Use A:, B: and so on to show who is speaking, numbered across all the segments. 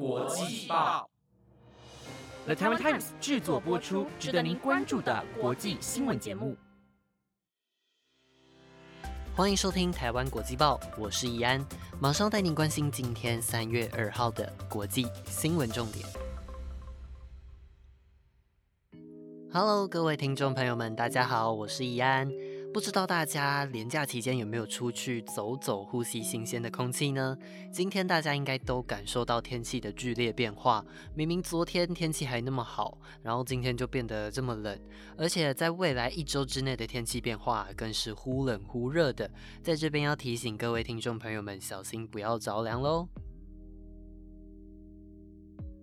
A: 国际报，The Taiwan Times 制作播出，值得您关注的国际新闻节目。
B: 欢迎收听台湾国际报，我是易安，马上带您关心今天三月二号的国际新闻重点。Hello，各位听众朋友们，大家好，我是易安。不知道大家连假期间有没有出去走走，呼吸新鲜的空气呢？今天大家应该都感受到天气的剧烈变化。明明昨天天气还那么好，然后今天就变得这么冷，而且在未来一周之内的天气变化更是忽冷忽热的。在这边要提醒各位听众朋友们，小心不要着凉喽。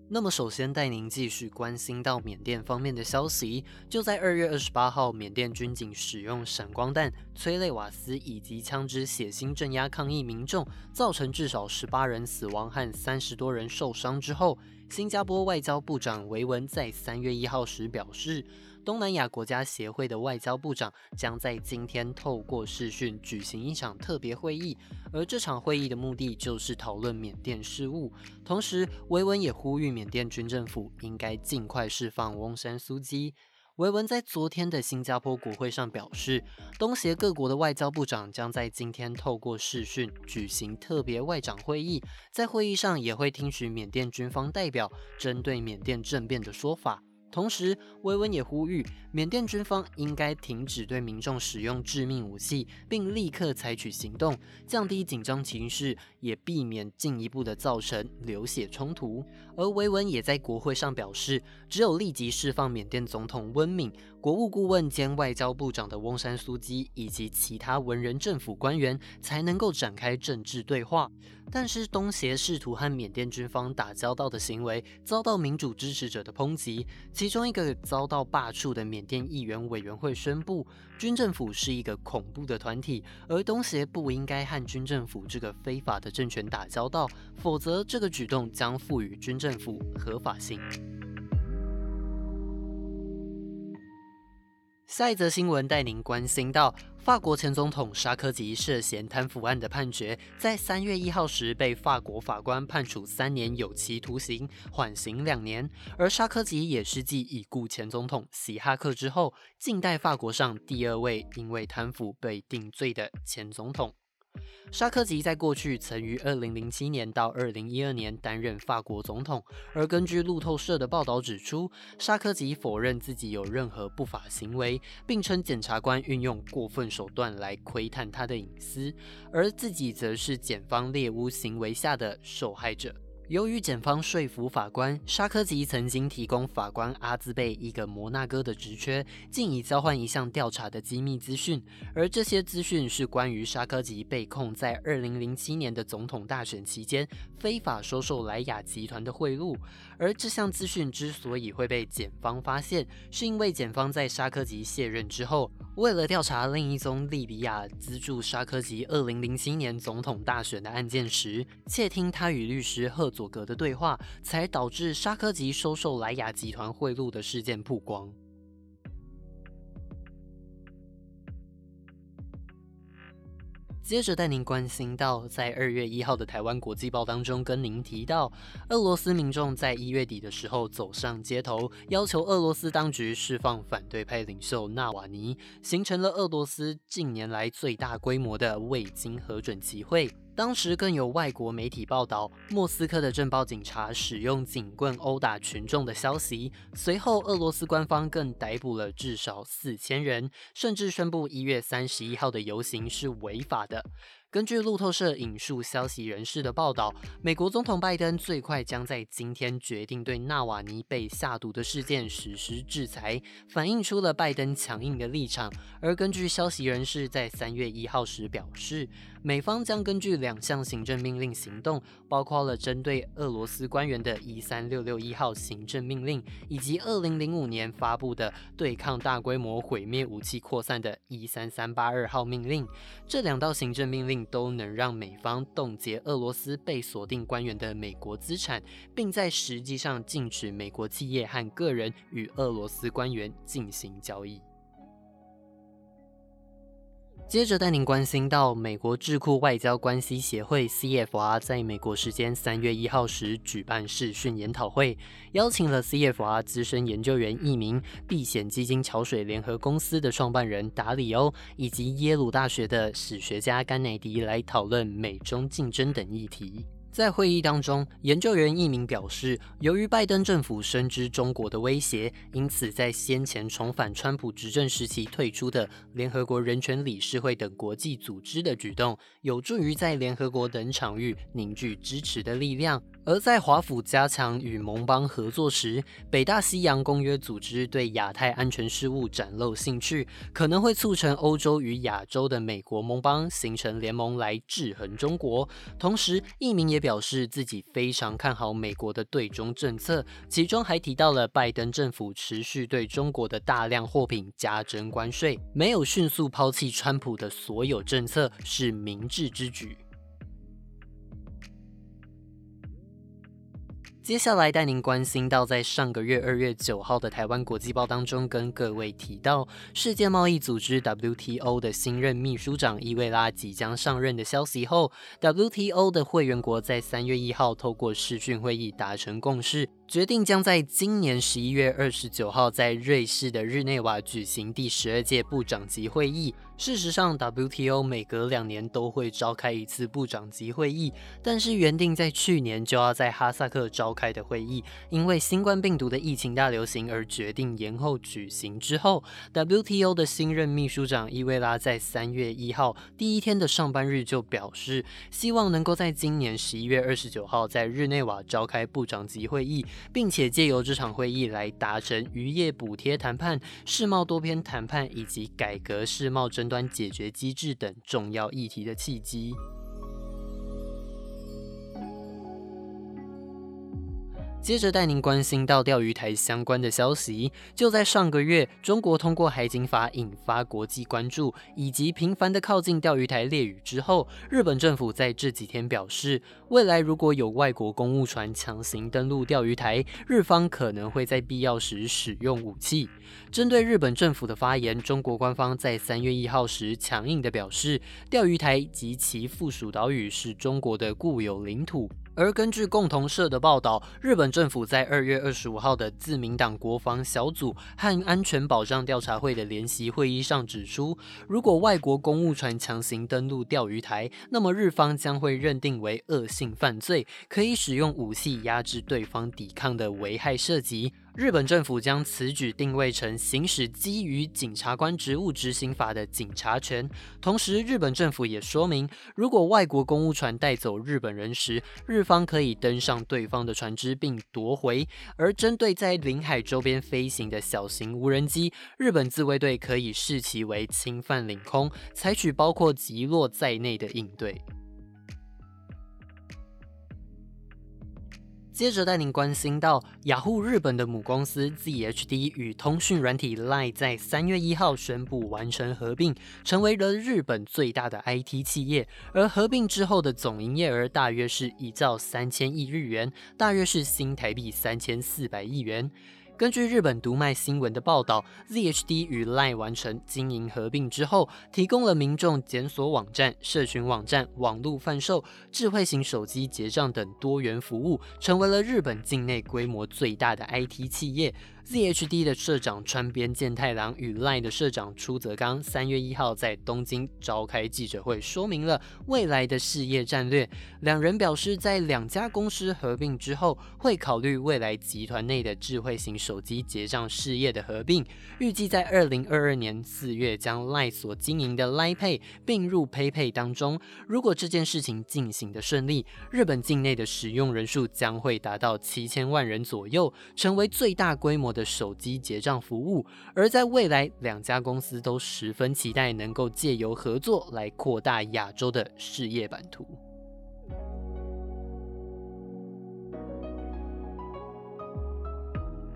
B: 那么，首先带您继续关心到缅甸方面的消息。就在二月二十八号，缅甸军警使用闪光弹、催泪瓦斯以及枪支血腥镇压抗议民众，造成至少十八人死亡和三十多人受伤之后，新加坡外交部长维文在三月一号时表示。东南亚国家协会的外交部长将在今天透过视讯举行一场特别会议，而这场会议的目的就是讨论缅甸事务。同时，维文也呼吁缅甸军政府应该尽快释放翁山苏基。维文在昨天的新加坡国会上表示，东协各国的外交部长将在今天透过视讯举行特别外长会议，在会议上也会听取缅甸军方代表针对缅甸政变的说法。同时，维文也呼吁缅甸军方应该停止对民众使用致命武器，并立刻采取行动，降低紧张情绪，也避免进一步的造成流血冲突。而维文也在国会上表示，只有立即释放缅甸总统温敏、国务顾问兼外交部长的翁山苏基以及其他文人政府官员，才能够展开政治对话。但是，东协试图和缅甸军方打交道的行为遭到民主支持者的抨击。其中一个遭到罢黜的缅甸议员委员会宣布，军政府是一个恐怖的团体，而东协不应该和军政府这个非法的政权打交道，否则这个举动将赋予军政府合法性。下一则新闻带您关心到，法国前总统沙科吉涉嫌贪腐案的判决，在三月一号时被法国法官判处三年有期徒刑，缓刑两年。而沙科吉也是继已故前总统希哈克之后，近代法国上第二位因为贪腐被定罪的前总统。沙科吉在过去曾于二零零七年到二零一二年担任法国总统，而根据路透社的报道指出，沙科吉否认自己有任何不法行为，并称检察官运用过分手段来窥探他的隐私，而自己则是检方猎巫行为下的受害者。由于检方说服法官，沙科吉曾经提供法官阿兹贝一个摩纳哥的职缺，竟以交换一项调查的机密资讯。而这些资讯是关于沙科吉被控在二零零七年的总统大选期间非法收受莱雅集团的贿赂。而这项资讯之所以会被检方发现，是因为检方在沙科吉卸任之后，为了调查另一宗利比亚资助沙科吉二零零七年总统大选的案件时，窃听他与律师赫。佐格的对话，才导致沙科吉收受莱雅集团贿赂的事件曝光。接着带您关心到，在二月一号的台湾国际报当中，跟您提到，俄罗斯民众在一月底的时候走上街头，要求俄罗斯当局释放反对派领袖纳瓦尼，形成了俄罗斯近年来最大规模的未经核准集会。当时更有外国媒体报道，莫斯科的政报警察使用警棍殴打群众的消息。随后，俄罗斯官方更逮捕了至少四千人，甚至宣布一月三十一号的游行是违法的。根据路透社引述消息人士的报道，美国总统拜登最快将在今天决定对纳瓦尼被下毒的事件实施制裁，反映出了拜登强硬的立场。而根据消息人士在三月一号时表示，美方将根据两项行政命令行动，包括了针对俄罗斯官员的一三六六一号行政命令，以及二零零五年发布的对抗大规模毁灭武器扩散的一三三八二号命令。这两道行政命令。都能让美方冻结俄罗斯被锁定官员的美国资产，并在实际上禁止美国企业和个人与俄罗斯官员进行交易。接着带您关心到，美国智库外交关系协会 （CFR） 在美国时间三月一号时举办视讯研讨会，邀请了 CFR 资深研究员一名、避险基金桥水联合公司的创办人达里欧，以及耶鲁大学的史学家甘乃迪来讨论美中竞争等议题。在会议当中，研究员一名表示，由于拜登政府深知中国的威胁，因此在先前重返川普执政时期退出的联合国人权理事会等国际组织的举动，有助于在联合国等场域凝聚支持的力量。而在华府加强与盟邦合作时，北大西洋公约组织对亚太安全事务展露兴趣，可能会促成欧洲与亚洲的美国盟邦形成联盟来制衡中国。同时，一名也表示自己非常看好美国的对中政策，其中还提到了拜登政府持续对中国的大量货品加征关税，没有迅速抛弃川普的所有政策是明智之举。接下来带您关心到，在上个月二月九号的台湾国际报当中，跟各位提到世界贸易组织 WTO 的新任秘书长伊维拉即将上任的消息后，WTO 的会员国在三月一号透过视讯会议达成共识。决定将在今年十一月二十九号在瑞士的日内瓦举行第十二届部长级会议。事实上，WTO 每隔两年都会召开一次部长级会议，但是原定在去年就要在哈萨克召开的会议，因为新冠病毒的疫情大流行而决定延后举行。之后，WTO 的新任秘书长伊维拉在三月一号第一天的上班日就表示，希望能够在今年十一月二十九号在日内瓦召开部长级会议。并且借由这场会议来达成渔业补贴谈判、世贸多边谈判以及改革世贸争端解决机制等重要议题的契机。接着带您关心到钓鱼台相关的消息。就在上个月，中国通过海警法引发国际关注，以及频繁的靠近钓鱼台猎屿之后，日本政府在这几天表示，未来如果有外国公务船强行登陆钓鱼台，日方可能会在必要时使用武器。针对日本政府的发言，中国官方在三月一号时强硬的表示，钓鱼台及其附属岛屿是中国的固有领土。而根据共同社的报道，日本政府在二月二十五号的自民党国防小组和安全保障调查会的联席会议上指出，如果外国公务船强行登陆钓鱼台，那么日方将会认定为恶性犯罪，可以使用武器压制对方抵抗的危害涉及。日本政府将此举定位成行使基于警察官职务执行法的警察权。同时，日本政府也说明，如果外国公务船带走日本人时，日方可以登上对方的船只并夺回。而针对在领海周边飞行的小型无人机，日本自卫队可以视其为侵犯领空，采取包括击落在内的应对。接着带您关心到，雅虎日本的母公司 ZHD 与通讯软体 Line 在三月一号宣布完成合并，成为了日本最大的 IT 企业。而合并之后的总营业额大约是一兆三千亿日元，大约是新台币三千四百亿元。根据日本读卖新闻的报道，ZHD 与 Line 完成经营合并之后，提供了民众检索网站、社群网站、网络贩售、智慧型手机结账等多元服务，成为了日本境内规模最大的 IT 企业。ZHD 的社长川边健太郎与 LINE 的社长出泽刚三月一号在东京召开记者会，说明了未来的事业战略。两人表示，在两家公司合并之后，会考虑未来集团内的智慧型手机结账事业的合并。预计在二零二二年四月将 LINE 所经营的 LINE Pay 并入 PayPay 当中。如果这件事情进行的顺利，日本境内的使用人数将会达到七千万人左右，成为最大规模。的手机结账服务，而在未来，两家公司都十分期待能够借由合作来扩大亚洲的事业版图。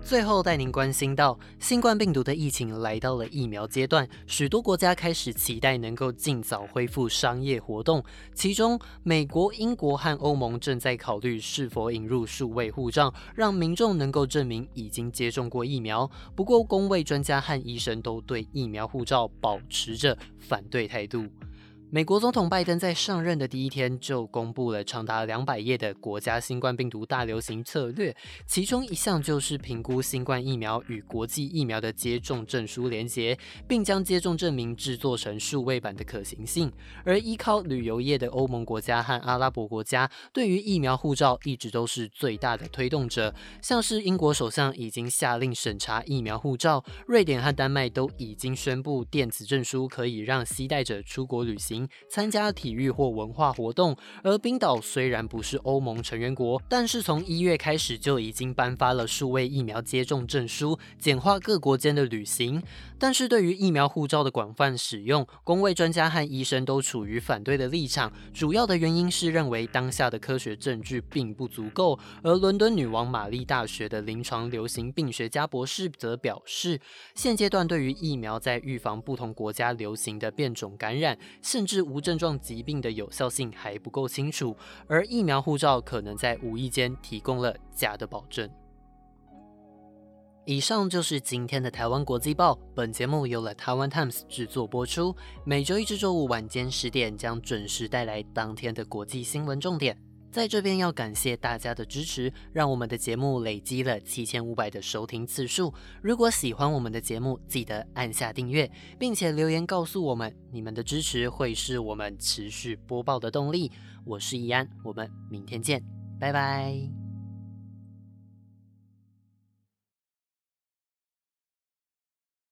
B: 最后带您关心到，新冠病毒的疫情来到了疫苗阶段，许多国家开始期待能够尽早恢复商业活动。其中，美国、英国和欧盟正在考虑是否引入数位护照，让民众能够证明已经接种过疫苗。不过，公卫专家和医生都对疫苗护照保持着反对态度。美国总统拜登在上任的第一天就公布了长达两百页的国家新冠病毒大流行策略，其中一项就是评估新冠疫苗与国际疫苗的接种证书连结，并将接种证明制作成数位版的可行性。而依靠旅游业的欧盟国家和阿拉伯国家，对于疫苗护照一直都是最大的推动者。像是英国首相已经下令审查疫苗护照，瑞典和丹麦都已经宣布电子证书可以让携带者出国旅行。参加体育或文化活动，而冰岛虽然不是欧盟成员国，但是从一月开始就已经颁发了数位疫苗接种证书，简化各国间的旅行。但是对于疫苗护照的广泛使用，公卫专家和医生都处于反对的立场。主要的原因是认为当下的科学证据并不足够。而伦敦女王玛丽大学的临床流行病学家博士则表示，现阶段对于疫苗在预防不同国家流行的变种感染，甚至无症状疾病的有效性还不够清楚，而疫苗护照可能在无意间提供了假的保证。以上就是今天的台湾国际报，本节目由了台湾 Times 制作播出，每周一至周五晚间十点将准时带来当天的国际新闻重点。在这边要感谢大家的支持，让我们的节目累积了七千五百的收听次数。如果喜欢我们的节目，记得按下订阅，并且留言告诉我们，你们的支持会是我们持续播报的动力。我是易安，我们明天见，拜拜。